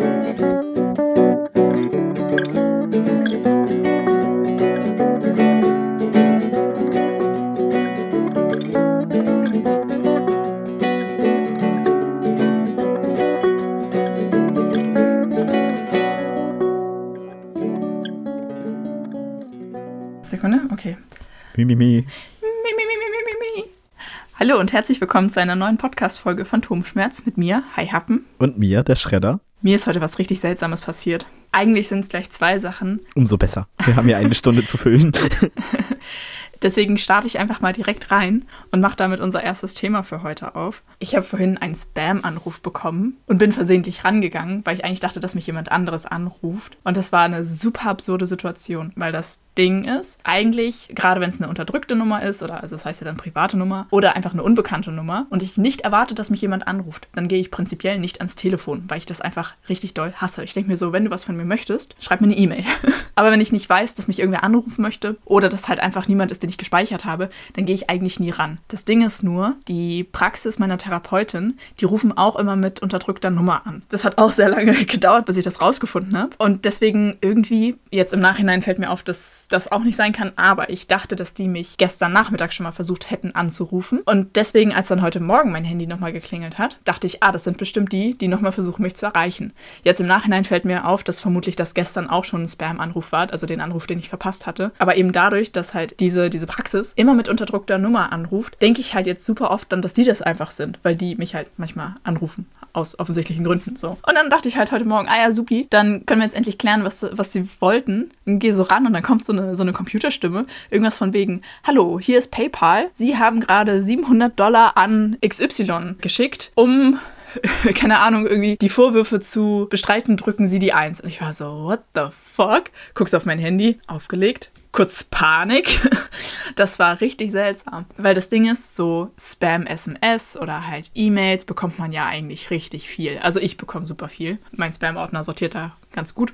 Thank you. Willkommen zu einer neuen Podcast-Folge Phantomschmerz mit mir, Hi Happen. Und mir, der Schredder. Mir ist heute was richtig Seltsames passiert. Eigentlich sind es gleich zwei Sachen. Umso besser. Wir haben ja eine Stunde zu füllen. Deswegen starte ich einfach mal direkt rein und mache damit unser erstes Thema für heute auf. Ich habe vorhin einen Spam-Anruf bekommen und bin versehentlich rangegangen, weil ich eigentlich dachte, dass mich jemand anderes anruft. Und das war eine super absurde Situation, weil das Ding ist, eigentlich, gerade wenn es eine unterdrückte Nummer ist, oder also das heißt ja dann private Nummer, oder einfach eine unbekannte Nummer, und ich nicht erwarte, dass mich jemand anruft, dann gehe ich prinzipiell nicht ans Telefon, weil ich das einfach richtig doll hasse. Ich denke mir so, wenn du was von mir möchtest, schreib mir eine E-Mail. Aber wenn ich nicht weiß, dass mich irgendwer anrufen möchte, oder dass halt einfach niemand ist, den ich gespeichert habe, dann gehe ich eigentlich nie ran. Das Ding ist nur, die Praxis meiner Therapeutin, die rufen auch immer mit unterdrückter Nummer an. Das hat auch sehr lange gedauert, bis ich das rausgefunden habe. Und deswegen irgendwie, jetzt im Nachhinein fällt mir auf, dass das auch nicht sein kann, aber ich dachte, dass die mich gestern Nachmittag schon mal versucht hätten anzurufen. Und deswegen, als dann heute Morgen mein Handy nochmal geklingelt hat, dachte ich, ah, das sind bestimmt die, die nochmal versuchen, mich zu erreichen. Jetzt im Nachhinein fällt mir auf, dass vermutlich das gestern auch schon ein Spam-Anruf war, also den Anruf, den ich verpasst hatte. Aber eben dadurch, dass halt diese, diese Praxis immer mit unterdrückter Nummer anruft, denke ich halt jetzt super oft dann, dass die das einfach sind, weil die mich halt manchmal anrufen, aus offensichtlichen Gründen so. Und dann dachte ich halt heute Morgen, ah ja, supi, dann können wir jetzt endlich klären, was, was sie wollten. Und gehe so ran und dann kommt so eine, so eine Computerstimme, irgendwas von wegen, hallo, hier ist PayPal, Sie haben gerade 700 Dollar an XY geschickt, um keine Ahnung, irgendwie die Vorwürfe zu bestreiten, drücken Sie die Eins. Und ich war so, what the fuck? Guckst auf mein Handy, aufgelegt, kurz Panik. Das war richtig seltsam, weil das Ding ist, so Spam-SMS oder halt E-Mails bekommt man ja eigentlich richtig viel. Also ich bekomme super viel. Mein Spam-Ordner sortiert da ganz gut.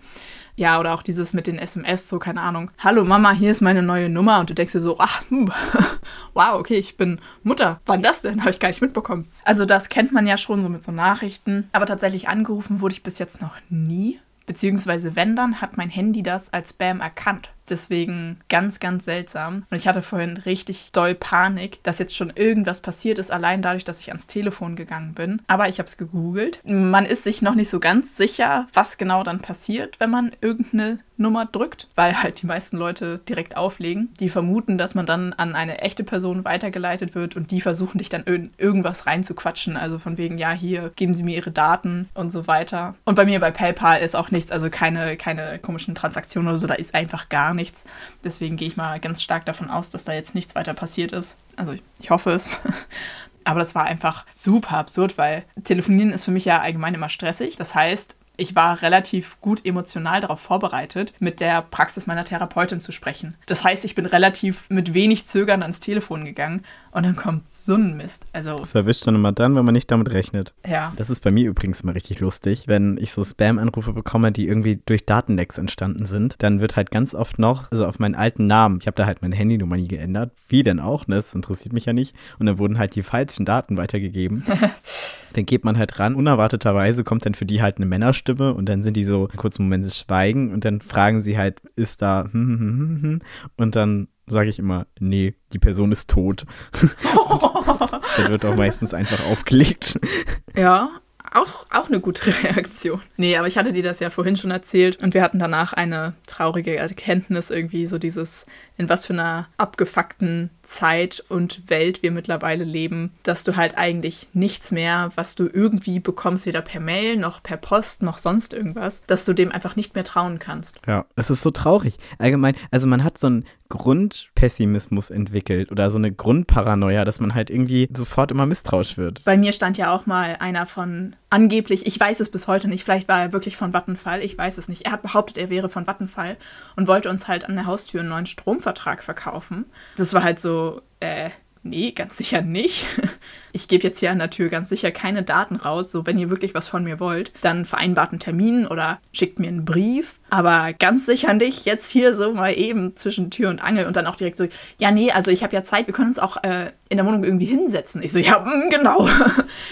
Ja, oder auch dieses mit den SMS, so keine Ahnung. Hallo Mama, hier ist meine neue Nummer und du denkst dir so, ach, hm, wow, okay, ich bin Mutter. Wann das denn? Habe ich gar nicht mitbekommen. Also das kennt man ja schon so mit so Nachrichten. Aber tatsächlich angerufen wurde ich bis jetzt noch nie. Beziehungsweise wenn dann, hat mein Handy das als Spam erkannt. Deswegen ganz, ganz seltsam. Und ich hatte vorhin richtig doll Panik, dass jetzt schon irgendwas passiert ist, allein dadurch, dass ich ans Telefon gegangen bin. Aber ich habe es gegoogelt. Man ist sich noch nicht so ganz sicher, was genau dann passiert, wenn man irgendeine Nummer drückt, weil halt die meisten Leute direkt auflegen. Die vermuten, dass man dann an eine echte Person weitergeleitet wird und die versuchen dich dann in irgendwas reinzuquatschen. Also von wegen, ja, hier geben sie mir ihre Daten und so weiter. Und bei mir bei PayPal ist auch nichts, also keine, keine komischen Transaktionen oder so, da ist einfach gar nichts. Deswegen gehe ich mal ganz stark davon aus, dass da jetzt nichts weiter passiert ist. Also ich hoffe es. Aber das war einfach super absurd, weil telefonieren ist für mich ja allgemein immer stressig. Das heißt, ich war relativ gut emotional darauf vorbereitet, mit der Praxis meiner Therapeutin zu sprechen. Das heißt, ich bin relativ mit wenig Zögern ans Telefon gegangen und dann kommt so ein Mist. Also, das erwischt dann immer dann, wenn man nicht damit rechnet. Ja. Das ist bei mir übrigens immer richtig lustig, wenn ich so Spam-Anrufe bekomme, die irgendwie durch Datenlecks entstanden sind, dann wird halt ganz oft noch, also auf meinen alten Namen, ich habe da halt meine Handynummer nie geändert, wie denn auch, ne? das interessiert mich ja nicht, und dann wurden halt die falschen Daten weitergegeben. dann geht man halt ran. Unerwarteterweise kommt dann für die halt eine Männerstimme und dann sind die so einen kurzen Moment schweigen und dann fragen sie halt, ist da hm, hm, hm, hm, und dann sage ich immer, nee, die Person ist tot. dann wird auch meistens einfach aufgelegt. Ja, auch, auch eine gute Reaktion. Nee, aber ich hatte dir das ja vorhin schon erzählt und wir hatten danach eine traurige Erkenntnis irgendwie, so dieses, in was für einer abgefuckten Zeit und Welt wir mittlerweile leben, dass du halt eigentlich nichts mehr, was du irgendwie bekommst, weder per Mail noch per Post noch sonst irgendwas, dass du dem einfach nicht mehr trauen kannst. Ja, es ist so traurig. Allgemein, also man hat so einen Grundpessimismus entwickelt oder so eine Grundparanoia, dass man halt irgendwie sofort immer misstrauisch wird. Bei mir stand ja auch mal einer von angeblich, ich weiß es bis heute nicht, vielleicht war er wirklich von Vattenfall, ich weiß es nicht. Er hat behauptet, er wäre von Vattenfall und wollte uns halt an der Haustür einen neuen Stromvertrag verkaufen. Das war halt so, äh, nee, ganz sicher nicht. Ich gebe jetzt hier an der Tür ganz sicher keine Daten raus. So, wenn ihr wirklich was von mir wollt, dann vereinbart einen Termin oder schickt mir einen Brief. Aber ganz sicher nicht jetzt hier so mal eben zwischen Tür und Angel und dann auch direkt so, ja, nee, also ich habe ja Zeit, wir können uns auch äh, in der Wohnung irgendwie hinsetzen. Ich so, ja, mh, mm, genau.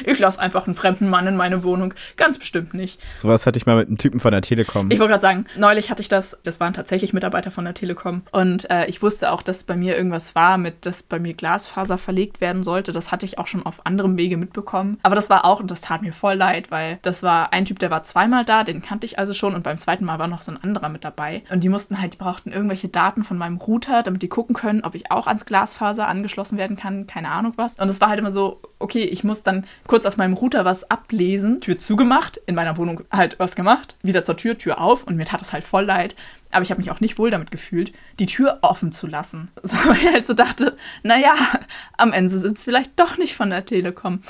Ich lasse einfach einen fremden Mann in meine Wohnung. Ganz bestimmt nicht. Sowas hatte ich mal mit einem Typen von der Telekom. Ich wollte gerade sagen, neulich hatte ich das, das waren tatsächlich Mitarbeiter von der Telekom. Und äh, ich wusste auch, dass bei mir irgendwas war, mit dass bei mir Glasfaser verlegt werden sollte. Das hatte ich auch schon auf anderem Wege mitbekommen. Aber das war auch, und das tat mir voll leid, weil das war ein Typ, der war zweimal da, den kannte ich also schon. Und beim zweiten Mal war noch so ein anderer mit dabei. Und die mussten halt, die brauchten irgendwelche Daten von meinem Router, damit die gucken können, ob ich auch ans Glasfaser angeschlossen werden kann. Keine Ahnung was. Und es war halt immer so, okay, ich muss dann kurz auf meinem Router was ablesen, Tür zugemacht, in meiner Wohnung halt was gemacht, wieder zur Tür, Tür auf und mir tat es halt voll leid. Aber ich habe mich auch nicht wohl damit gefühlt, die Tür offen zu lassen. Weil ich halt so dachte, naja, am Ende es vielleicht doch nicht von der Telekom.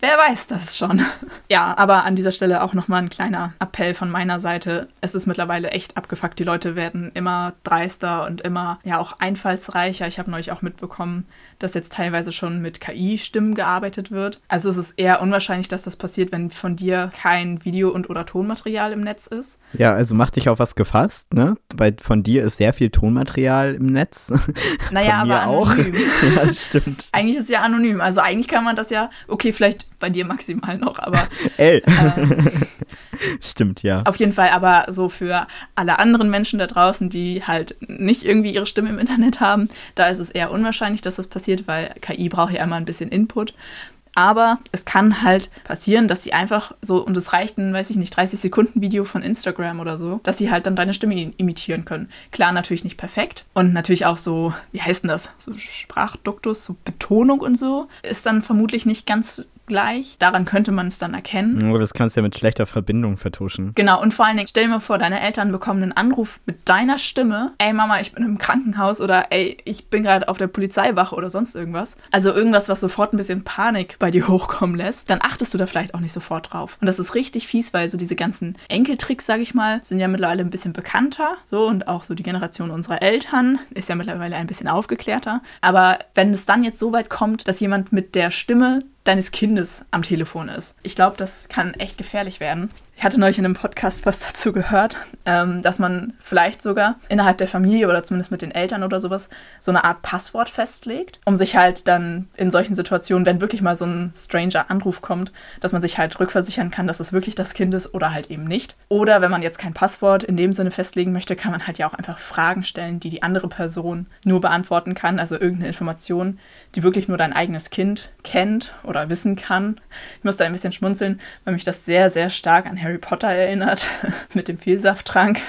Wer weiß das schon. Ja, aber an dieser Stelle auch nochmal ein kleiner Appell von meiner Seite. Es ist mittlerweile echt abgefuckt. Die Leute werden immer dreister und immer ja auch einfallsreicher. Ich habe neulich auch mitbekommen, dass jetzt teilweise schon mit KI-Stimmen gearbeitet wird. Also es ist eher unwahrscheinlich, dass das passiert, wenn von dir kein Video- und oder Tonmaterial im Netz ist. Ja, also mach dich auf was gefasst, ne? Weil von dir ist sehr viel Tonmaterial im Netz. Naja, von mir aber auch. anonym. ja, das stimmt. Eigentlich ist es ja anonym. Also eigentlich kann man das ja, okay, vielleicht bei dir maximal noch, aber Ey. ähm, Stimmt, ja. auf jeden Fall aber so für alle anderen Menschen da draußen, die halt nicht irgendwie ihre Stimme im Internet haben, da ist es eher unwahrscheinlich, dass das passiert, weil KI braucht ja immer ein bisschen Input. Aber es kann halt passieren, dass sie einfach so, und es reicht ein, weiß ich nicht, 30 Sekunden Video von Instagram oder so, dass sie halt dann deine Stimme imitieren können. Klar, natürlich nicht perfekt. Und natürlich auch so, wie heißt denn das? So Sprachduktus, so Betonung und so, ist dann vermutlich nicht ganz gleich. Daran könnte man es dann erkennen. Aber das kannst du ja mit schlechter Verbindung vertuschen. Genau, und vor allen Dingen, stell dir mal vor, deine Eltern bekommen einen Anruf mit deiner Stimme. Ey Mama, ich bin im Krankenhaus oder ey, ich bin gerade auf der Polizeiwache oder sonst irgendwas. Also irgendwas, was sofort ein bisschen Panik bei dir hochkommen lässt. Dann achtest du da vielleicht auch nicht sofort drauf. Und das ist richtig fies, weil so diese ganzen Enkeltricks, sag ich mal, sind ja mittlerweile ein bisschen bekannter. So und auch so die Generation unserer Eltern ist ja mittlerweile ein bisschen aufgeklärter. Aber wenn es dann jetzt so weit kommt, dass jemand mit der Stimme deines Kindes am Telefon ist. Ich glaube, das kann echt gefährlich werden. Ich hatte neulich in einem Podcast was dazu gehört, ähm, dass man vielleicht sogar innerhalb der Familie oder zumindest mit den Eltern oder sowas so eine Art Passwort festlegt, um sich halt dann in solchen Situationen, wenn wirklich mal so ein stranger Anruf kommt, dass man sich halt rückversichern kann, dass es wirklich das Kind ist oder halt eben nicht. Oder wenn man jetzt kein Passwort in dem Sinne festlegen möchte, kann man halt ja auch einfach Fragen stellen, die die andere Person nur beantworten kann, also irgendeine Information, die wirklich nur dein eigenes Kind kennt oder wissen kann. Ich muss da ein bisschen schmunzeln, weil mich das sehr, sehr stark an Harry Potter erinnert, mit dem Vielsafttrank.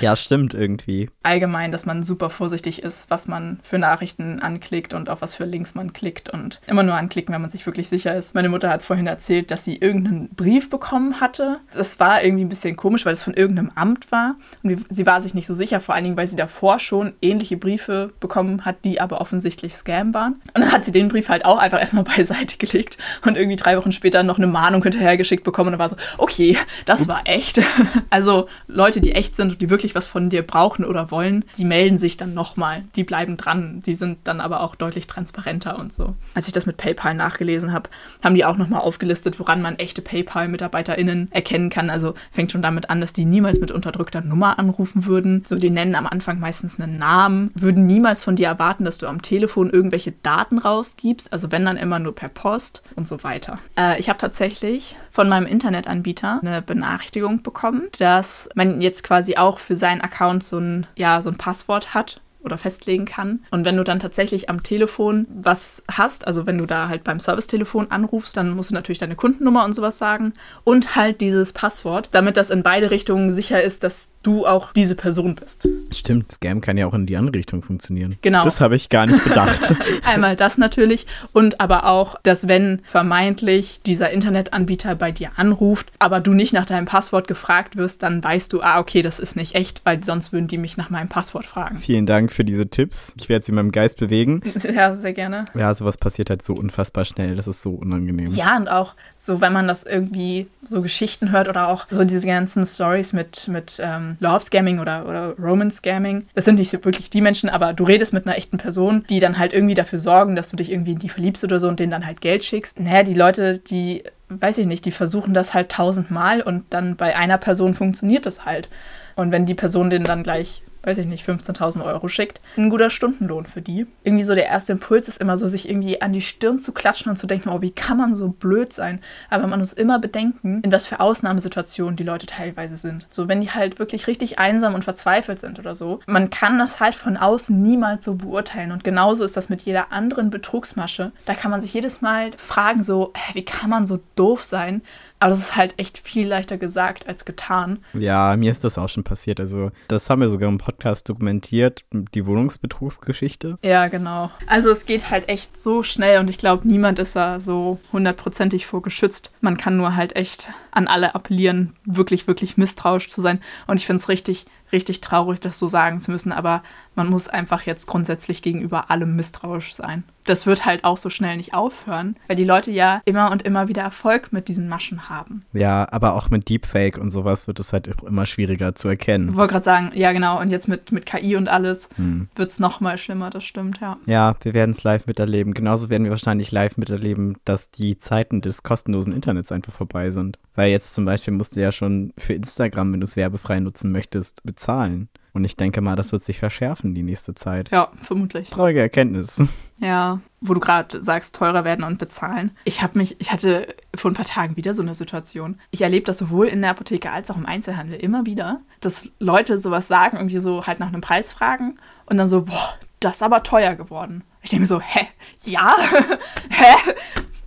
Ja, stimmt irgendwie. Allgemein, dass man super vorsichtig ist, was man für Nachrichten anklickt und auf was für Links man klickt und immer nur anklicken, wenn man sich wirklich sicher ist. Meine Mutter hat vorhin erzählt, dass sie irgendeinen Brief bekommen hatte. Das war irgendwie ein bisschen komisch, weil es von irgendeinem Amt war und sie war sich nicht so sicher, vor allen Dingen, weil sie davor schon ähnliche Briefe bekommen hat, die aber offensichtlich Scam waren. Und dann hat sie den Brief halt auch einfach erstmal beiseite gelegt und irgendwie drei Wochen später noch eine Mahnung hinterhergeschickt bekommen und war so, okay, das Ups. war echt. Also Leute, die echt sind und die wirklich was von dir brauchen oder wollen, die melden sich dann nochmal. Die bleiben dran. Die sind dann aber auch deutlich transparenter und so. Als ich das mit PayPal nachgelesen habe, haben die auch nochmal aufgelistet, woran man echte PayPal-MitarbeiterInnen erkennen kann. Also fängt schon damit an, dass die niemals mit unterdrückter Nummer anrufen würden. So, die nennen am Anfang meistens einen Namen, würden niemals von dir erwarten, dass du am Telefon irgendwelche Daten rausgibst. Also wenn dann immer nur per Post und so weiter. Äh, ich habe tatsächlich von meinem Internetanbieter eine Benachrichtigung bekommen, dass man jetzt quasi auch für seinen Account so ein, ja, so ein Passwort hat oder festlegen kann. Und wenn du dann tatsächlich am Telefon was hast, also wenn du da halt beim Servicetelefon anrufst, dann musst du natürlich deine Kundennummer und sowas sagen und halt dieses Passwort, damit das in beide Richtungen sicher ist, dass du auch diese Person bist. Stimmt, Scam kann ja auch in die andere Richtung funktionieren. Genau. Das habe ich gar nicht bedacht. Einmal das natürlich und aber auch, dass wenn vermeintlich dieser Internetanbieter bei dir anruft, aber du nicht nach deinem Passwort gefragt wirst, dann weißt du, ah, okay, das ist nicht echt, weil sonst würden die mich nach meinem Passwort fragen. Vielen Dank Dank für diese Tipps. Ich werde sie in meinem Geist bewegen. Ja, sehr gerne. Ja, sowas passiert halt so unfassbar schnell. Das ist so unangenehm. Ja, und auch so, wenn man das irgendwie so Geschichten hört oder auch so diese ganzen Stories mit, mit ähm, Love-Scamming oder, oder Romance-Scamming. Das sind nicht so wirklich die Menschen, aber du redest mit einer echten Person, die dann halt irgendwie dafür sorgen, dass du dich irgendwie in die verliebst oder so und denen dann halt Geld schickst. Naja, die Leute, die, weiß ich nicht, die versuchen das halt tausendmal und dann bei einer Person funktioniert das halt. Und wenn die Person den dann gleich weiß ich nicht, 15.000 Euro schickt. Ein guter Stundenlohn für die. Irgendwie so der erste Impuls ist immer so, sich irgendwie an die Stirn zu klatschen und zu denken, oh, wie kann man so blöd sein? Aber man muss immer bedenken, in was für Ausnahmesituationen die Leute teilweise sind. So, wenn die halt wirklich richtig einsam und verzweifelt sind oder so. Man kann das halt von außen niemals so beurteilen. Und genauso ist das mit jeder anderen Betrugsmasche. Da kann man sich jedes Mal fragen, so, wie kann man so doof sein? Aber das ist halt echt viel leichter gesagt als getan. Ja, mir ist das auch schon passiert. Also, das haben wir sogar im Podcast dokumentiert, die Wohnungsbetrugsgeschichte. Ja, genau. Also, es geht halt echt so schnell und ich glaube, niemand ist da so hundertprozentig vorgeschützt. Man kann nur halt echt an alle appellieren, wirklich, wirklich misstrauisch zu sein. Und ich finde es richtig, richtig traurig, das so sagen zu müssen, aber man muss einfach jetzt grundsätzlich gegenüber allem misstrauisch sein. Das wird halt auch so schnell nicht aufhören, weil die Leute ja immer und immer wieder Erfolg mit diesen Maschen haben. Ja, aber auch mit Deepfake und sowas wird es halt immer schwieriger zu erkennen. Ich wollte gerade sagen, ja genau, und jetzt mit, mit KI und alles hm. wird es nochmal schlimmer, das stimmt, ja. Ja, wir werden es live miterleben. Genauso werden wir wahrscheinlich live miterleben, dass die Zeiten des kostenlosen Internets einfach vorbei sind. Weil jetzt zum Beispiel musst du ja schon für Instagram, wenn du es werbefrei nutzen möchtest, bezahlen. Und ich denke mal, das wird sich verschärfen die nächste Zeit. Ja, vermutlich. Traurige Erkenntnis. Ja, wo du gerade sagst, teurer werden und bezahlen. Ich habe mich, ich hatte vor ein paar Tagen wieder so eine Situation. Ich erlebe das sowohl in der Apotheke als auch im Einzelhandel immer wieder, dass Leute sowas sagen, irgendwie so halt nach einem Preis fragen und dann so, boah, das ist aber teuer geworden. Ich denke mir so, hä? Ja? hä?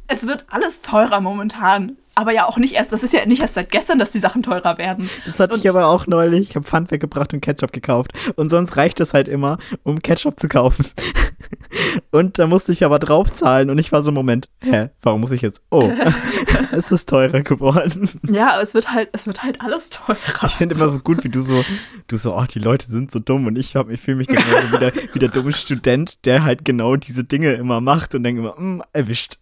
Es wird alles teurer momentan aber ja auch nicht erst, das ist ja nicht erst seit gestern, dass die Sachen teurer werden. Das hatte und ich aber auch neulich. Ich habe Pfand weggebracht und Ketchup gekauft. Und sonst reicht es halt immer, um Ketchup zu kaufen. Und da musste ich aber draufzahlen und ich war so, Moment, hä, warum muss ich jetzt? Oh, es ist teurer geworden. Ja, es wird halt, es wird halt alles teurer. Ich finde immer so gut, wie du so, du so, oh, die Leute sind so dumm und ich, ich fühle mich dann immer so wie der, wie der dumme Student, der halt genau diese Dinge immer macht und denke immer, mm, erwischt.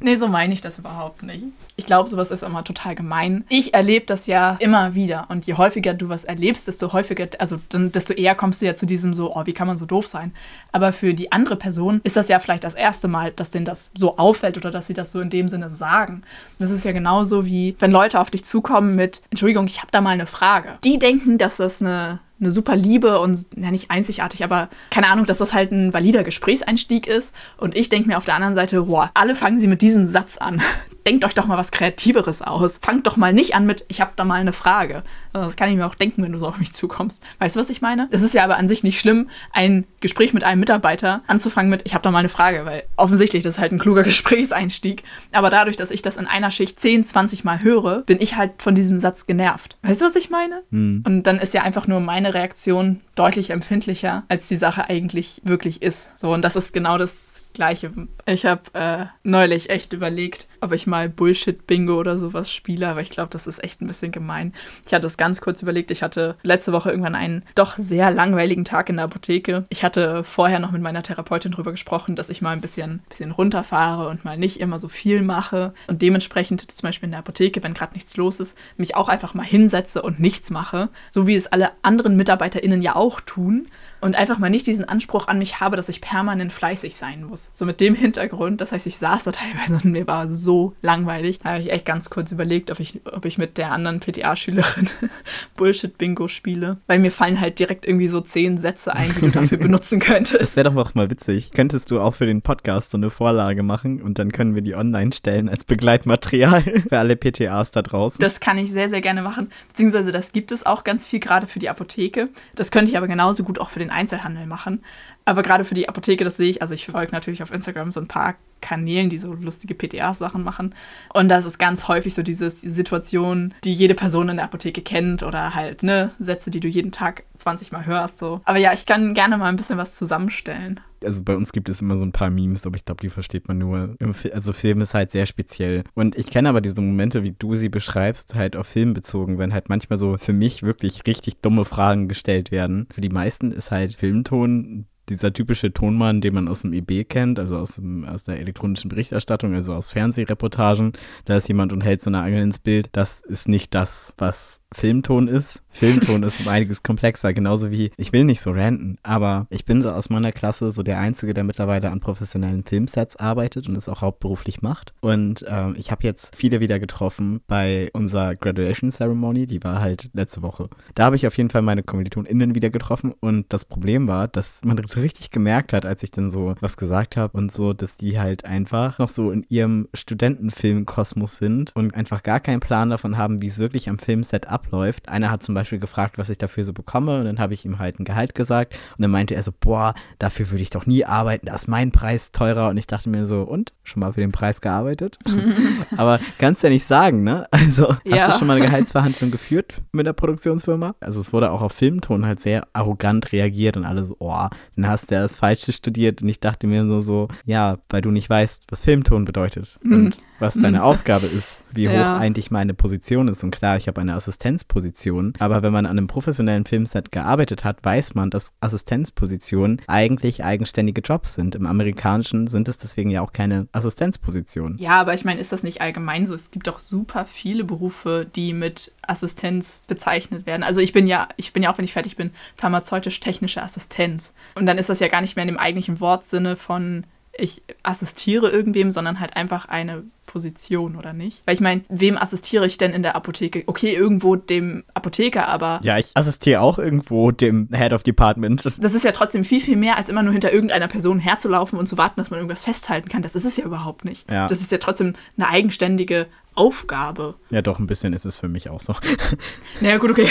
Nee, so meine ich das überhaupt nicht. Ich glaube, sowas ist immer total gemein. Ich erlebe das ja immer wieder. Und je häufiger du was erlebst, desto häufiger, also dann, desto eher kommst du ja zu diesem so, oh, wie kann man so doof sein? Aber für die andere Person ist das ja vielleicht das erste Mal, dass denen das so auffällt oder dass sie das so in dem Sinne sagen. Das ist ja genauso wie, wenn Leute auf dich zukommen mit, Entschuldigung, ich habe da mal eine Frage. Die denken, dass das eine eine super Liebe und ja nicht einzigartig, aber keine Ahnung, dass das halt ein valider Gesprächseinstieg ist. Und ich denke mir auf der anderen Seite, boah, alle fangen sie mit diesem Satz an. Denkt euch doch mal was Kreativeres aus. Fangt doch mal nicht an mit, ich habe da mal eine Frage. Also das kann ich mir auch denken, wenn du so auf mich zukommst. Weißt du, was ich meine? Es ist ja aber an sich nicht schlimm, ein Gespräch mit einem Mitarbeiter anzufangen mit, ich habe da mal eine Frage, weil offensichtlich das ist halt ein kluger Gesprächseinstieg. Aber dadurch, dass ich das in einer Schicht 10, 20 Mal höre, bin ich halt von diesem Satz genervt. Weißt du, was ich meine? Hm. Und dann ist ja einfach nur meine meine Reaktion deutlich empfindlicher, als die Sache eigentlich wirklich ist. So, und das ist genau das Gleiche. Ich habe äh, neulich echt überlegt, ob ich mal Bullshit-Bingo oder sowas spiele, aber ich glaube, das ist echt ein bisschen gemein. Ich hatte es ganz kurz überlegt. Ich hatte letzte Woche irgendwann einen doch sehr langweiligen Tag in der Apotheke. Ich hatte vorher noch mit meiner Therapeutin darüber gesprochen, dass ich mal ein bisschen, bisschen runterfahre und mal nicht immer so viel mache und dementsprechend zum Beispiel in der Apotheke, wenn gerade nichts los ist, mich auch einfach mal hinsetze und nichts mache, so wie es alle anderen MitarbeiterInnen ja auch tun und einfach mal nicht diesen Anspruch an mich habe, dass ich permanent fleißig sein muss. So mit dem Hintergrund, das heißt, ich saß da teilweise und mir war so langweilig. Da habe ich echt ganz kurz überlegt, ob ich, ob ich mit der anderen PTA-Schülerin Bullshit-Bingo spiele. Weil mir fallen halt direkt irgendwie so zehn Sätze ein, die du dafür benutzen könntest. Das wäre doch auch mal witzig. Könntest du auch für den Podcast so eine Vorlage machen und dann können wir die online stellen als Begleitmaterial für alle PTAs da draußen. Das kann ich sehr, sehr gerne machen. Beziehungsweise das gibt es auch ganz viel gerade für die Apotheke. Das könnte ich aber genauso gut auch für den Einzelhandel machen. Aber gerade für die Apotheke, das sehe ich, also ich folge natürlich auf Instagram so ein paar Kanälen, die so lustige PTA-Sachen machen. Und das ist ganz häufig so diese Situation, die jede Person in der Apotheke kennt oder halt, ne, Sätze, die du jeden Tag 20 Mal hörst. So. Aber ja, ich kann gerne mal ein bisschen was zusammenstellen. also bei uns gibt es immer so ein paar Memes, aber ich glaube, die versteht man nur. Also Film ist halt sehr speziell. Und ich kenne aber diese Momente, wie du sie beschreibst, halt auf Film bezogen, wenn halt manchmal so für mich wirklich richtig dumme Fragen gestellt werden. Für die meisten ist halt Filmton dieser typische Tonmann, den man aus dem IB kennt, also aus, dem, aus der elektronischen Berichterstattung, also aus Fernsehreportagen. Da ist jemand und hält so eine Angel ins Bild. Das ist nicht das, was Filmton ist. Filmton ist um einiges komplexer, genauso wie, ich will nicht so ranten, aber ich bin so aus meiner Klasse so der Einzige, der mittlerweile an professionellen Filmsets arbeitet und es auch hauptberuflich macht. Und ähm, ich habe jetzt viele wieder getroffen bei unserer Graduation Ceremony, die war halt letzte Woche. Da habe ich auf jeden Fall meine KommilitonInnen wieder getroffen und das Problem war, dass man so richtig gemerkt hat, als ich dann so was gesagt habe und so, dass die halt einfach noch so in ihrem Studentenfilmkosmos sind und einfach gar keinen Plan davon haben, wie es wirklich am Filmset abläuft abläuft. Einer hat zum Beispiel gefragt, was ich dafür so bekomme und dann habe ich ihm halt ein Gehalt gesagt und dann meinte er so, boah, dafür würde ich doch nie arbeiten, da ist mein Preis teurer und ich dachte mir so, und? Schon mal für den Preis gearbeitet? Aber kannst ja nicht sagen, ne? Also hast ja. du schon mal eine Gehaltsverhandlung geführt mit der Produktionsfirma? Also es wurde auch auf Filmton halt sehr arrogant reagiert und alle so, oh, dann hast du ja das Falsche studiert und ich dachte mir so, so, ja, weil du nicht weißt, was Filmton bedeutet. Mhm. Und was deine Aufgabe ist, wie ja. hoch eigentlich meine Position ist. Und klar, ich habe eine Assistenzposition, aber wenn man an einem professionellen Filmset gearbeitet hat, weiß man, dass Assistenzpositionen eigentlich eigenständige Jobs sind. Im amerikanischen sind es deswegen ja auch keine Assistenzpositionen. Ja, aber ich meine, ist das nicht allgemein so? Es gibt doch super viele Berufe, die mit Assistenz bezeichnet werden. Also ich bin ja, ich bin ja auch, wenn ich fertig bin, pharmazeutisch-technische Assistenz. Und dann ist das ja gar nicht mehr in dem eigentlichen Wortsinne von ich assistiere irgendwem, sondern halt einfach eine Position, oder nicht? Weil ich meine, wem assistiere ich denn in der Apotheke? Okay, irgendwo dem Apotheker, aber. Ja, ich assistiere auch irgendwo dem Head of Department. Das ist ja trotzdem viel, viel mehr, als immer nur hinter irgendeiner Person herzulaufen und zu warten, dass man irgendwas festhalten kann. Das ist es ja überhaupt nicht. Ja. Das ist ja trotzdem eine eigenständige Aufgabe. Ja, doch, ein bisschen ist es für mich auch so. Naja, gut, okay.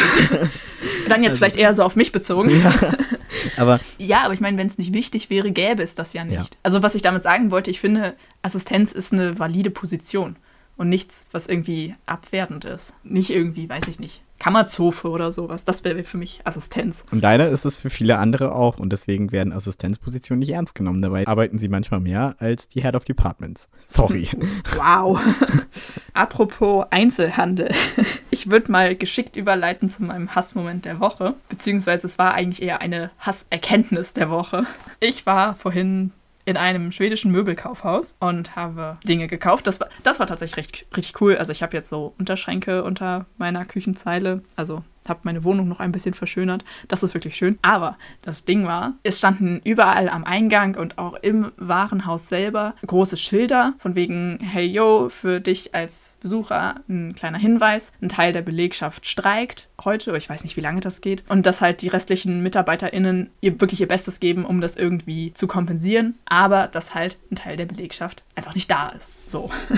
Dann jetzt also, vielleicht eher so auf mich bezogen. Ja, aber, ja, aber ich meine, wenn es nicht wichtig wäre, gäbe es das ja nicht. Ja. Also, was ich damit sagen wollte, ich finde, Assistenz ist eine valide Position und nichts, was irgendwie abwertend ist. Nicht irgendwie, weiß ich nicht, Kammerzofe oder sowas. Das wäre für mich Assistenz. Und leider ist es für viele andere auch und deswegen werden Assistenzpositionen nicht ernst genommen. Dabei arbeiten sie manchmal mehr als die Head of Departments. Sorry. Wow. Apropos Einzelhandel. Ich würde mal geschickt überleiten zu meinem Hassmoment der Woche. Beziehungsweise es war eigentlich eher eine Hasserkenntnis der Woche. Ich war vorhin in einem schwedischen Möbelkaufhaus und habe Dinge gekauft. Das war, das war tatsächlich richtig, richtig cool. Also ich habe jetzt so Unterschränke unter meiner Küchenzeile. Also habe meine Wohnung noch ein bisschen verschönert. Das ist wirklich schön. Aber das Ding war, es standen überall am Eingang und auch im Warenhaus selber große Schilder von wegen, hey yo, für dich als Besucher ein kleiner Hinweis. Ein Teil der Belegschaft streikt heute, ich weiß nicht, wie lange das geht. Und dass halt die restlichen MitarbeiterInnen ihr wirklich ihr Bestes geben, um das irgendwie zu kompensieren. Aber dass halt ein Teil der Belegschaft einfach nicht da ist. So.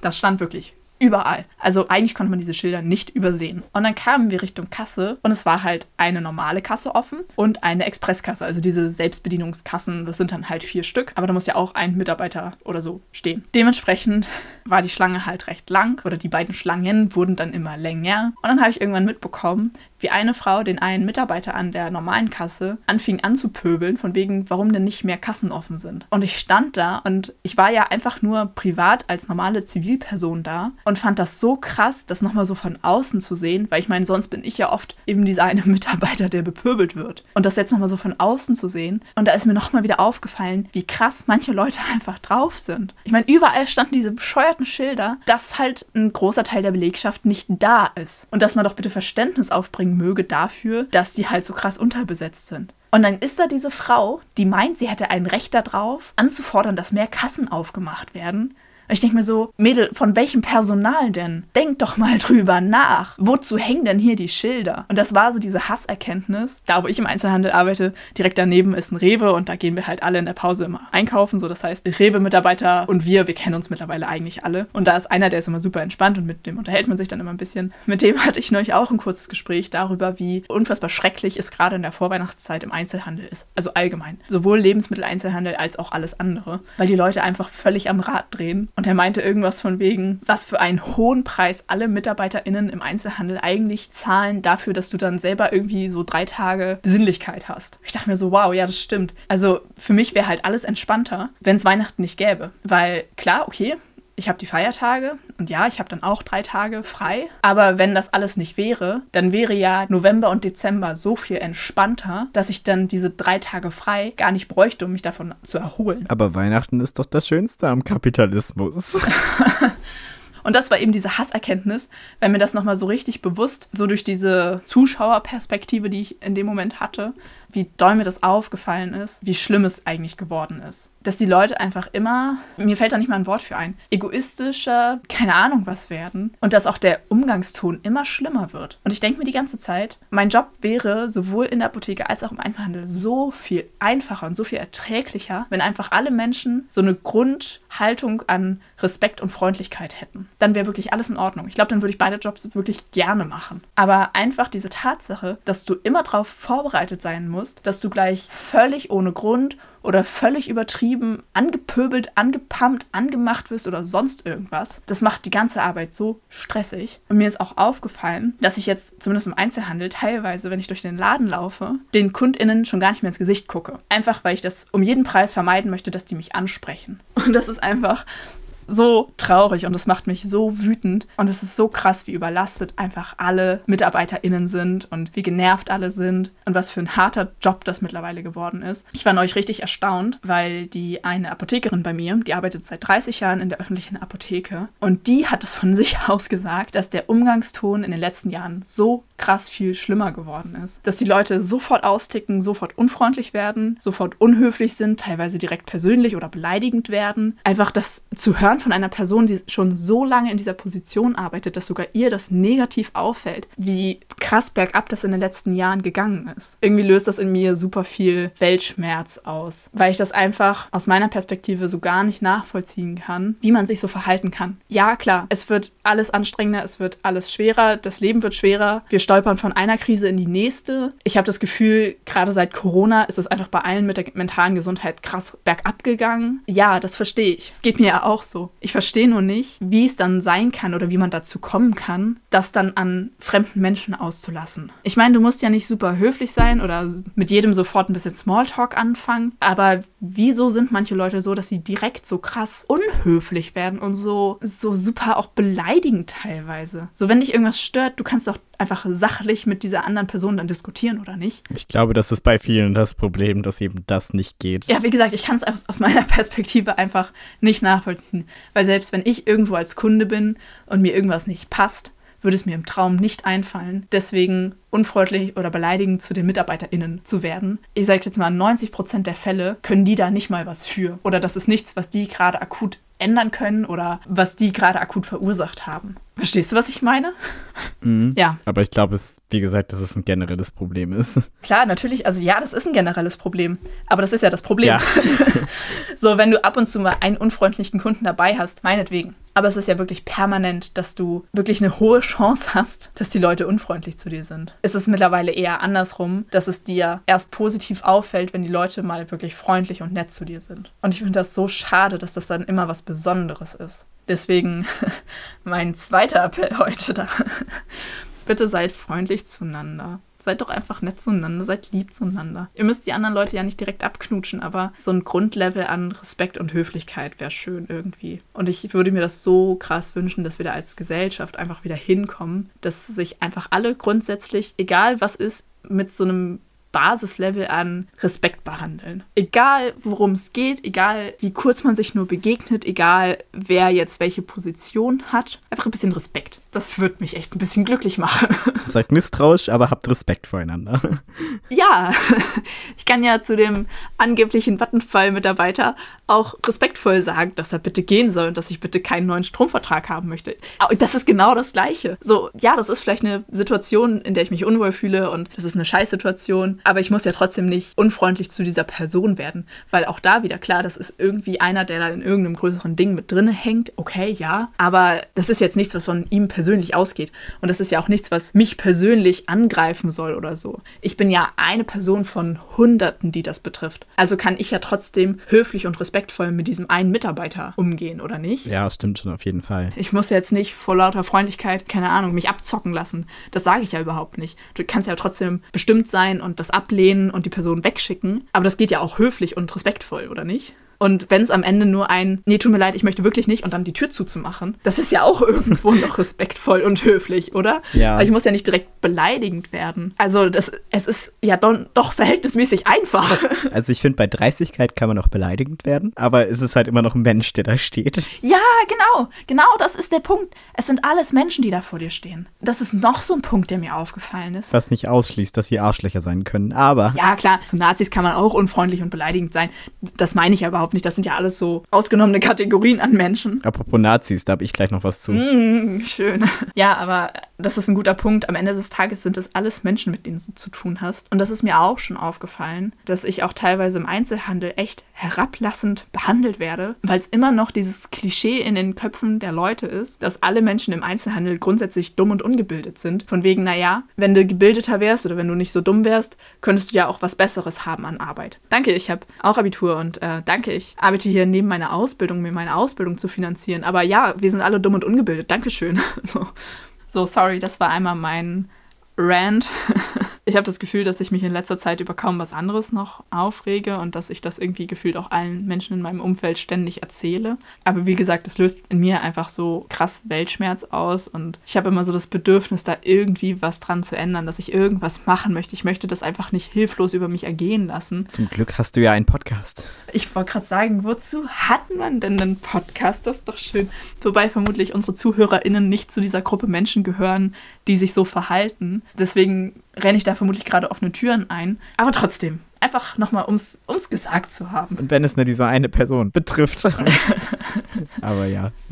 Das stand wirklich Überall. Also eigentlich konnte man diese Schilder nicht übersehen. Und dann kamen wir Richtung Kasse und es war halt eine normale Kasse offen und eine Expresskasse. Also diese Selbstbedienungskassen, das sind dann halt vier Stück. Aber da muss ja auch ein Mitarbeiter oder so stehen. Dementsprechend war die Schlange halt recht lang oder die beiden Schlangen wurden dann immer länger. Und dann habe ich irgendwann mitbekommen, wie eine Frau den einen Mitarbeiter an der normalen Kasse anfing anzupöbeln, von wegen, warum denn nicht mehr Kassen offen sind. Und ich stand da und ich war ja einfach nur privat als normale Zivilperson da und fand das so krass, das nochmal so von außen zu sehen, weil ich meine, sonst bin ich ja oft eben dieser eine Mitarbeiter, der bepöbelt wird. Und das jetzt nochmal so von außen zu sehen. Und da ist mir nochmal wieder aufgefallen, wie krass manche Leute einfach drauf sind. Ich meine, überall standen diese bescheuerten Schilder, dass halt ein großer Teil der Belegschaft nicht da ist. Und dass man doch bitte Verständnis aufbringen möge dafür, dass die halt so krass unterbesetzt sind. Und dann ist da diese Frau, die meint, sie hätte ein Recht darauf, anzufordern, dass mehr Kassen aufgemacht werden. Ich denke mir so, Mädel, von welchem Personal denn? Denk doch mal drüber nach. Wozu hängen denn hier die Schilder? Und das war so diese Hasserkenntnis. Da, wo ich im Einzelhandel arbeite, direkt daneben ist ein Rewe und da gehen wir halt alle in der Pause immer einkaufen. So, das heißt, Rewe-Mitarbeiter und wir, wir kennen uns mittlerweile eigentlich alle. Und da ist einer, der ist immer super entspannt und mit dem unterhält man sich dann immer ein bisschen. Mit dem hatte ich neulich auch ein kurzes Gespräch darüber, wie unfassbar schrecklich es gerade in der Vorweihnachtszeit im Einzelhandel ist. Also allgemein. Sowohl Lebensmitteleinzelhandel als auch alles andere. Weil die Leute einfach völlig am Rad drehen Und er meinte irgendwas von wegen, was für einen hohen Preis alle MitarbeiterInnen im Einzelhandel eigentlich zahlen dafür, dass du dann selber irgendwie so drei Tage Besinnlichkeit hast. Ich dachte mir so, wow, ja, das stimmt. Also für mich wäre halt alles entspannter, wenn es Weihnachten nicht gäbe. Weil klar, okay, ich habe die Feiertage und ja, ich habe dann auch drei Tage frei. Aber wenn das alles nicht wäre, dann wäre ja November und Dezember so viel entspannter, dass ich dann diese drei Tage frei gar nicht bräuchte, um mich davon zu erholen. Aber Weihnachten ist doch das Schönste am Kapitalismus. Und das war eben diese Hasserkenntnis, weil mir das nochmal so richtig bewusst, so durch diese Zuschauerperspektive, die ich in dem Moment hatte, wie doll mir das aufgefallen ist, wie schlimm es eigentlich geworden ist. Dass die Leute einfach immer, mir fällt da nicht mal ein Wort für ein, egoistischer, keine Ahnung was werden und dass auch der Umgangston immer schlimmer wird. Und ich denke mir die ganze Zeit, mein Job wäre sowohl in der Apotheke als auch im Einzelhandel so viel einfacher und so viel erträglicher, wenn einfach alle Menschen so eine Grundhaltung an Respekt und Freundlichkeit hätten. Dann wäre wirklich alles in Ordnung. Ich glaube, dann würde ich beide Jobs wirklich gerne machen. Aber einfach diese Tatsache, dass du immer darauf vorbereitet sein musst, musst, dass du gleich völlig ohne Grund oder völlig übertrieben angepöbelt, angepumpt, angemacht wirst oder sonst irgendwas. Das macht die ganze Arbeit so stressig. Und mir ist auch aufgefallen, dass ich jetzt zumindest im Einzelhandel teilweise, wenn ich durch den Laden laufe, den KundInnen schon gar nicht mehr ins Gesicht gucke. Einfach weil ich das um jeden Preis vermeiden möchte, dass die mich ansprechen. Und das ist einfach so traurig und es macht mich so wütend. Und es ist so krass, wie überlastet einfach alle MitarbeiterInnen sind und wie genervt alle sind und was für ein harter Job das mittlerweile geworden ist. Ich war neulich richtig erstaunt, weil die eine Apothekerin bei mir, die arbeitet seit 30 Jahren in der öffentlichen Apotheke und die hat es von sich aus gesagt, dass der Umgangston in den letzten Jahren so krass viel schlimmer geworden ist. Dass die Leute sofort austicken, sofort unfreundlich werden, sofort unhöflich sind, teilweise direkt persönlich oder beleidigend werden. Einfach das zu hören von einer Person, die schon so lange in dieser Position arbeitet, dass sogar ihr das negativ auffällt, wie krass bergab das in den letzten Jahren gegangen ist. Irgendwie löst das in mir super viel Weltschmerz aus, weil ich das einfach aus meiner Perspektive so gar nicht nachvollziehen kann, wie man sich so verhalten kann. Ja, klar, es wird alles anstrengender, es wird alles schwerer, das Leben wird schwerer. Wir stolpern von einer Krise in die nächste. Ich habe das Gefühl, gerade seit Corona ist es einfach bei allen mit der mentalen Gesundheit krass bergab gegangen. Ja, das verstehe ich. Geht mir ja auch so. Ich verstehe nur nicht, wie es dann sein kann oder wie man dazu kommen kann, das dann an fremden Menschen auszulassen. Ich meine, du musst ja nicht super höflich sein oder mit jedem sofort ein bisschen Smalltalk anfangen, aber wieso sind manche Leute so, dass sie direkt so krass unhöflich werden und so, so super auch beleidigend teilweise? So, wenn dich irgendwas stört, du kannst doch einfach sachlich mit dieser anderen Person dann diskutieren oder nicht. Ich glaube, das ist bei vielen das Problem, dass eben das nicht geht. Ja, wie gesagt, ich kann es aus, aus meiner Perspektive einfach nicht nachvollziehen. Weil selbst wenn ich irgendwo als Kunde bin und mir irgendwas nicht passt, würde es mir im Traum nicht einfallen, deswegen unfreundlich oder beleidigend zu den MitarbeiterInnen zu werden. Ich sage jetzt mal, 90 Prozent der Fälle können die da nicht mal was für. Oder das ist nichts, was die gerade akut ändern können oder was die gerade akut verursacht haben. Verstehst du, was ich meine? Mhm. Ja. Aber ich glaube, es, wie gesagt, dass es ein generelles Problem ist. Klar, natürlich. Also ja, das ist ein generelles Problem. Aber das ist ja das Problem. Ja. so, wenn du ab und zu mal einen unfreundlichen Kunden dabei hast, meinetwegen. Aber es ist ja wirklich permanent, dass du wirklich eine hohe Chance hast, dass die Leute unfreundlich zu dir sind. Es ist mittlerweile eher andersrum, dass es dir erst positiv auffällt, wenn die Leute mal wirklich freundlich und nett zu dir sind. Und ich finde das so schade, dass das dann immer was Besonderes ist. Deswegen mein zweiter Appell heute da. Bitte seid freundlich zueinander. Seid doch einfach nett zueinander, seid lieb zueinander. Ihr müsst die anderen Leute ja nicht direkt abknutschen, aber so ein Grundlevel an Respekt und Höflichkeit wäre schön irgendwie. Und ich würde mir das so krass wünschen, dass wir da als Gesellschaft einfach wieder hinkommen, dass sich einfach alle grundsätzlich, egal was ist, mit so einem Basislevel an Respekt behandeln. Egal, worum es geht, egal, wie kurz man sich nur begegnet, egal, wer jetzt welche Position hat, einfach ein bisschen Respekt. Das würde mich echt ein bisschen glücklich machen. Seid misstrauisch, aber habt Respekt voreinander. Ja, ich kann ja zu dem angeblichen Vattenfall-Mitarbeiter auch respektvoll sagen, dass er bitte gehen soll und dass ich bitte keinen neuen Stromvertrag haben möchte. Aber das ist genau das Gleiche. So, ja, das ist vielleicht eine Situation, in der ich mich unwohl fühle und das ist eine Scheißsituation, aber ich muss ja trotzdem nicht unfreundlich zu dieser Person werden, weil auch da wieder klar, das ist irgendwie einer, der da in irgendeinem größeren Ding mit drin hängt. Okay, ja, aber das ist jetzt nichts, was von ihm persönlich persönlich ausgeht. Und das ist ja auch nichts, was mich persönlich angreifen soll oder so. Ich bin ja eine Person von Hunderten, die das betrifft. Also kann ich ja trotzdem höflich und respektvoll mit diesem einen Mitarbeiter umgehen, oder nicht? Ja, stimmt schon auf jeden Fall. Ich muss jetzt nicht vor lauter Freundlichkeit, keine Ahnung, mich abzocken lassen. Das sage ich ja überhaupt nicht. Du kannst ja trotzdem bestimmt sein und das ablehnen und die Person wegschicken. Aber das geht ja auch höflich und respektvoll, oder nicht? Und wenn es am Ende nur ein, nee, tut mir leid, ich möchte wirklich nicht und dann die Tür zuzumachen, das ist ja auch irgendwo noch respektvoll und höflich, oder? Ja. Aber ich muss ja nicht direkt beleidigend werden. Also das, es ist ja doch, doch verhältnismäßig einfach. Also ich finde, bei Dreistigkeit kann man auch beleidigend werden, aber es ist halt immer noch ein Mensch, der da steht. Ja, genau. Genau das ist der Punkt. Es sind alles Menschen, die da vor dir stehen. Das ist noch so ein Punkt, der mir aufgefallen ist. Was nicht ausschließt, dass sie Arschlöcher sein können, aber... Ja, klar, zu Nazis kann man auch unfreundlich und beleidigend sein. Das meine ich aber überhaupt nicht. Das sind ja alles so ausgenommene Kategorien an Menschen. Apropos Nazis, da habe ich gleich noch was zu. Mm, schön. Ja, aber das ist ein guter Punkt. Am Ende des Tages sind es alles Menschen, mit denen du zu tun hast. Und das ist mir auch schon aufgefallen, dass ich auch teilweise im Einzelhandel echt herablassend behandelt werde, weil es immer noch dieses Klischee in den Köpfen der Leute ist, dass alle Menschen im Einzelhandel grundsätzlich dumm und ungebildet sind. Von wegen, naja, wenn du gebildeter wärst oder wenn du nicht so dumm wärst, könntest du ja auch was Besseres haben an Arbeit. Danke, ich habe auch Abitur und äh, danke, ich arbeite hier neben meiner Ausbildung, mir meine Ausbildung zu finanzieren. Aber ja, wir sind alle dumm und ungebildet. Dankeschön. So, so sorry, das war einmal mein Rant. Ich habe das Gefühl, dass ich mich in letzter Zeit über kaum was anderes noch aufrege und dass ich das irgendwie gefühlt auch allen Menschen in meinem Umfeld ständig erzähle. Aber wie gesagt, es löst in mir einfach so krass Weltschmerz aus und ich habe immer so das Bedürfnis, da irgendwie was dran zu ändern, dass ich irgendwas machen möchte. Ich möchte das einfach nicht hilflos über mich ergehen lassen. Zum Glück hast du ja einen Podcast. Ich wollte gerade sagen, wozu hat man denn einen Podcast? Das ist doch schön. Wobei vermutlich unsere ZuhörerInnen nicht zu dieser Gruppe Menschen gehören, die sich so verhalten. Deswegen renne ich da vermutlich gerade offene Türen ein. Aber trotzdem, einfach nochmal, um es gesagt zu haben. Und wenn es nur diese eine Person betrifft. Aber ja.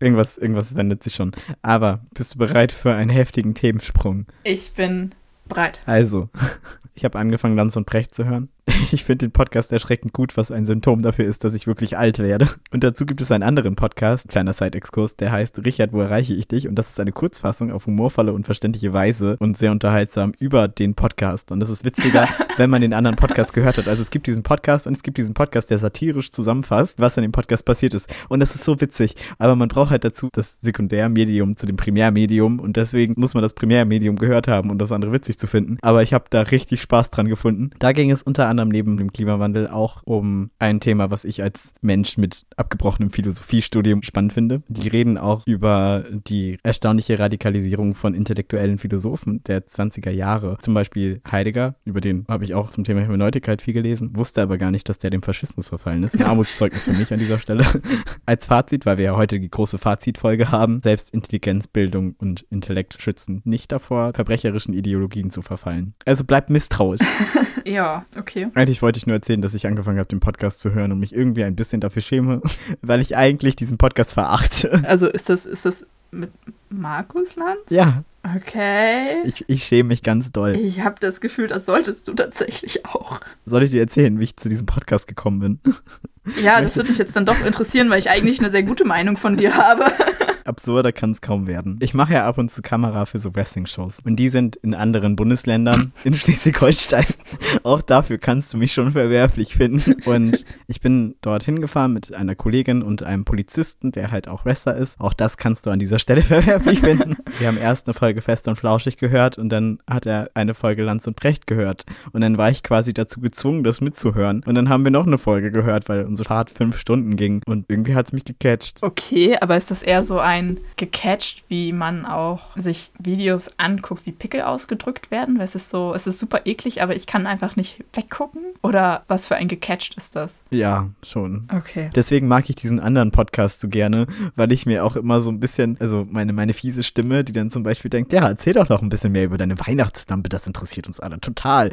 Irgendwas, irgendwas wendet sich schon. Aber bist du bereit für einen heftigen Themensprung? Ich bin bereit. Also, ich habe angefangen, Lanz und Precht zu hören. Ich finde den Podcast erschreckend gut, was ein Symptom dafür ist, dass ich wirklich alt werde. Und dazu gibt es einen anderen Podcast, kleiner Side-Exkurs, der heißt Richard, wo erreiche ich dich? Und das ist eine Kurzfassung auf humorvolle und verständliche Weise und sehr unterhaltsam über den Podcast. Und das ist witziger, wenn man den anderen Podcast gehört hat. Also es gibt diesen Podcast und es gibt diesen Podcast, der satirisch zusammenfasst, was in dem Podcast passiert ist. Und das ist so witzig. Aber man braucht halt dazu das Sekundärmedium zu dem Primärmedium und deswegen muss man das Primärmedium gehört haben, um das andere witzig zu finden. Aber ich habe da richtig Spaß dran gefunden. Da ging es unter anderem neben dem Klimawandel auch um ein Thema, was ich als Mensch mit abgebrochenem Philosophiestudium spannend finde. Die reden auch über die erstaunliche Radikalisierung von intellektuellen Philosophen der 20er Jahre. Zum Beispiel Heidegger, über den habe ich auch zum Thema Hermeneutik halt viel gelesen, wusste aber gar nicht, dass der dem Faschismus verfallen ist. Ein Armutszeugnis für mich an dieser Stelle. als Fazit, weil wir ja heute die große Fazitfolge haben, selbst Intelligenz, Bildung und Intellekt schützen nicht davor, verbrecherischen Ideologien zu verfallen. Also bleibt misstrauisch. ja, okay. Eigentlich wollte ich nur erzählen, dass ich angefangen habe, den Podcast zu hören und mich irgendwie ein bisschen dafür schäme, weil ich eigentlich diesen Podcast verachte. Also ist das, ist das mit Markus Lanz? Ja. Okay. Ich, ich schäme mich ganz doll. Ich habe das Gefühl, das solltest du tatsächlich auch. Soll ich dir erzählen, wie ich zu diesem Podcast gekommen bin? Ja, das würde mich jetzt dann doch interessieren, weil ich eigentlich eine sehr gute Meinung von dir habe. Absurder kann es kaum werden. Ich mache ja ab und zu Kamera für so Wrestling-Shows. Und die sind in anderen Bundesländern, in Schleswig-Holstein. Auch dafür kannst du mich schon verwerflich finden. Und ich bin dorthin gefahren mit einer Kollegin und einem Polizisten, der halt auch Wrestler ist. Auch das kannst du an dieser Stelle verwerflich finden. Wir haben erst eine Folge Fest und Flauschig gehört und dann hat er eine Folge Lanz und Brecht gehört. Und dann war ich quasi dazu gezwungen, das mitzuhören. Und dann haben wir noch eine Folge gehört, weil unsere Fahrt fünf Stunden ging. Und irgendwie hat es mich gecatcht. Okay, aber ist das eher so ein gecatcht, wie man auch sich Videos anguckt, wie Pickel ausgedrückt werden? Weil es ist so, es ist super eklig, aber ich kann einfach nicht weggucken. Oder was für ein gecatcht ist das? Ja, schon. Okay. Deswegen mag ich diesen anderen Podcast so gerne, weil ich mir auch immer so ein bisschen, also meine, meine fiese Stimme, die dann zum Beispiel denkt, ja, erzähl doch noch ein bisschen mehr über deine Weihnachtslampe, das interessiert uns alle total.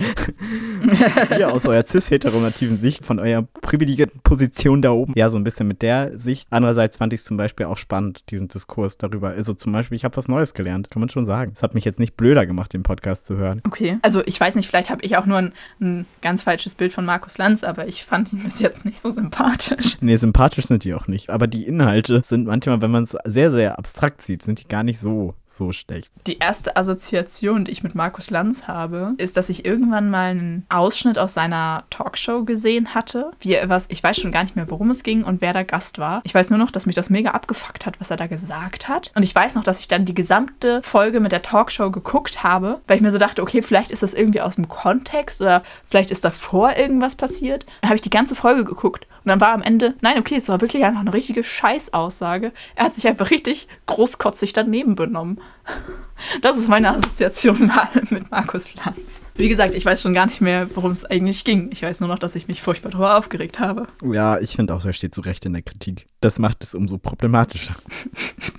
Ihr aus eurer cis-heteronativen Sicht, von eurer privilegierten Position da oben, ja, so ein bisschen mit der Sicht. Andererseits fand ich es zum Beispiel auch spannend, diesen Diskurs darüber. Also zum Beispiel, ich habe was Neues gelernt, kann man schon sagen. Es hat mich jetzt nicht blöder gemacht, den Podcast zu hören. Okay. Also ich weiß nicht, vielleicht habe ich auch nur ein, ein, ganz falsches Bild von Markus Lanz, aber ich fand ihn bis jetzt nicht so sympathisch. Nee, sympathisch sind die auch nicht. Aber die Inhalte sind manchmal, wenn man es sehr, sehr abstrakt sieht, sind die gar nicht so, so schlecht. Die erste Assoziation, die ich mit Markus Lanz habe, ist, dass ich irgendwann mal einen Ausschnitt aus seiner Talkshow gesehen hatte. Wie er was, ich weiß schon gar nicht mehr, worum es ging und wer da Gast war. Ich weiß nur noch, dass mich das mega abgefuckt hat, was er da gesagt hat. Und ich weiß noch, dass ich dann die gesamte Folge mit der Talkshow geguckt habe, weil ich mir so dachte, okay, vielleicht ist das irgendwie aus dem Kontext oder vielleicht ist davor irgendwas passiert. Dann habe ich die ganze Folge geguckt und dann war am Ende, nein, okay, es war wirklich einfach eine richtige Scheißaussage. Er hat sich einfach richtig großkotzig daneben benommen. Das ist meine Assoziation mit Markus Lanz. Wie gesagt, ich weiß schon gar nicht mehr, worum es eigentlich ging. Ich weiß nur noch, dass ich mich furchtbar darüber aufgeregt habe. Ja, ich finde auch, er steht zu Recht in der Kritik. Das macht es umso problematischer.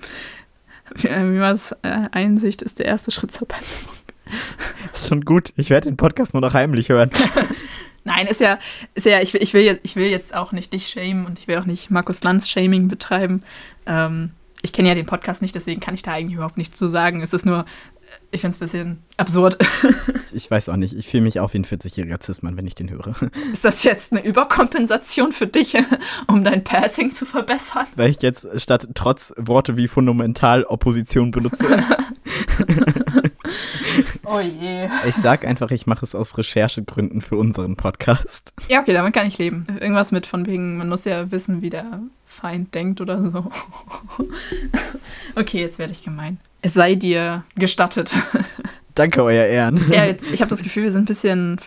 Wie, wie man es äh, Einsicht ist der erste Schritt zur Besserung. Ist schon gut. Ich werde den Podcast nur noch heimlich hören. Nein, ist ja, ist ja ich, will, ich, will jetzt, ich will jetzt auch nicht dich shamen und ich will auch nicht Markus Lanz Shaming betreiben. Ähm, ich kenne ja den Podcast nicht, deswegen kann ich da eigentlich überhaupt nichts zu sagen. Es ist nur, ich finde es ein bisschen absurd. ich weiß auch nicht, ich fühle mich auch wie ein 40-jähriger Cis-Mann, wenn ich den höre. Ist das jetzt eine Überkompensation für dich, um dein Passing zu verbessern? Weil ich jetzt statt trotz Worte wie fundamental Opposition benutze. Oh je. Ich sag einfach, ich mache es aus Recherchegründen für unseren Podcast. Ja, okay, damit kann ich leben. Irgendwas mit von wegen, man muss ja wissen, wie der Feind denkt oder so. Okay, jetzt werde ich gemein. Es sei dir gestattet. Danke, euer Ehren. Ja, jetzt, ich habe das Gefühl, wir sind ein bisschen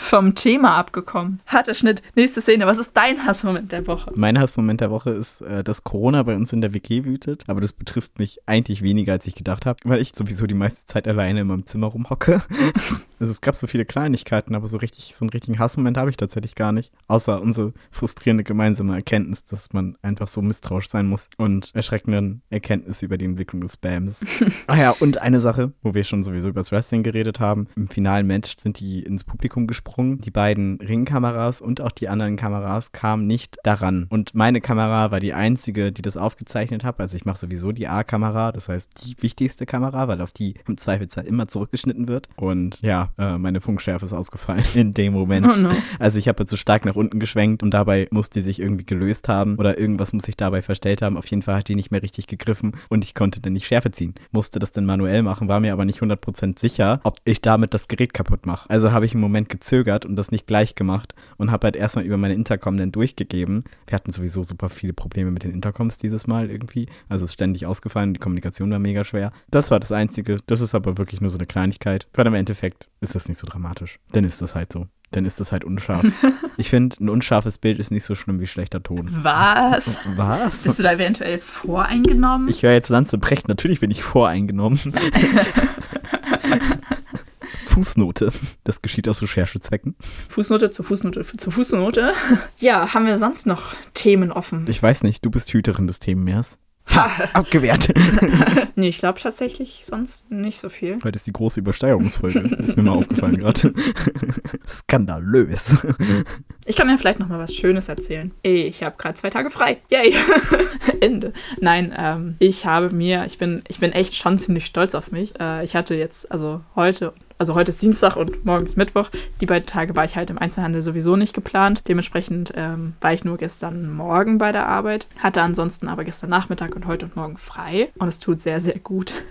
vom Thema abgekommen. Harter Schnitt. Nächste Szene. Was ist dein Hassmoment der Woche? Mein Hassmoment der Woche ist, äh, dass Corona bei uns in der WG wütet. Aber das betrifft mich eigentlich weniger, als ich gedacht habe, weil ich sowieso die meiste Zeit alleine in meinem Zimmer rumhocke. Also es gab so viele Kleinigkeiten, aber so richtig, so einen richtigen Hassmoment habe ich tatsächlich gar nicht. Außer unsere frustrierende gemeinsame Erkenntnis, dass man einfach so misstrauisch sein muss und erschreckenden Erkenntnisse über die Entwicklung des Spams. ah ja, und eine Sache, wo wir schon sowieso über das Wrestling geredet haben. Im finalen Match sind die ins Publikum gesprungen. Die beiden Ringkameras und auch die anderen Kameras kamen nicht daran. Und meine Kamera war die einzige, die das aufgezeichnet hat. Also ich mache sowieso die A-Kamera, das heißt die wichtigste Kamera, weil auf die im Zweifelsfall immer zurückgeschnitten wird. Und ja, äh, meine Funkschärfe ist ausgefallen in dem Moment. Oh no. Also ich habe zu stark nach unten geschwenkt und dabei muss die sich irgendwie gelöst haben oder irgendwas muss sich dabei verstellt haben. Auf jeden Fall hat die nicht mehr richtig gegriffen und ich konnte dann nicht Schärfe ziehen. Musste das dann manuell machen, war mir aber nicht 100% sicher, ob ich damit das Gerät kaputt mache. Also habe ich einen Moment gezögert und das nicht gleich gemacht und habe halt erstmal über meine Intercom dann durchgegeben. Wir hatten sowieso super viele Probleme mit den Intercoms dieses Mal irgendwie. Also es ist ständig ausgefallen, die Kommunikation war mega schwer. Das war das Einzige. Das ist aber wirklich nur so eine Kleinigkeit. Weil im Endeffekt ist das nicht so dramatisch. Dann ist das halt so. Dann ist das halt unscharf. Ich finde, ein unscharfes Bild ist nicht so schlimm wie schlechter Ton. Was? Was? Bist du da eventuell voreingenommen? Ich höre jetzt Lanze Brecht. Natürlich bin ich voreingenommen. Fußnote. Das geschieht aus Recherchezwecken. Fußnote zur Fußnote zur Fußnote. Ja, haben wir sonst noch Themen offen? Ich weiß nicht, du bist Hüterin des Themenmeers. Ha, abgewehrt. nee, ich glaube tatsächlich sonst nicht so viel. Heute ist die große Übersteigerungsfolge. ist mir mal aufgefallen gerade. Skandalös. Ich kann mir vielleicht noch mal was Schönes erzählen. Ey, ich habe gerade zwei Tage frei. Yay. Ende. Nein, ähm, ich habe mir, ich bin, ich bin echt schon ziemlich stolz auf mich. Äh, ich hatte jetzt, also heute also heute ist Dienstag und morgen ist Mittwoch. Die beiden Tage war ich halt im Einzelhandel sowieso nicht geplant. Dementsprechend ähm, war ich nur gestern Morgen bei der Arbeit, hatte ansonsten aber gestern Nachmittag und heute und morgen frei. Und es tut sehr, sehr gut.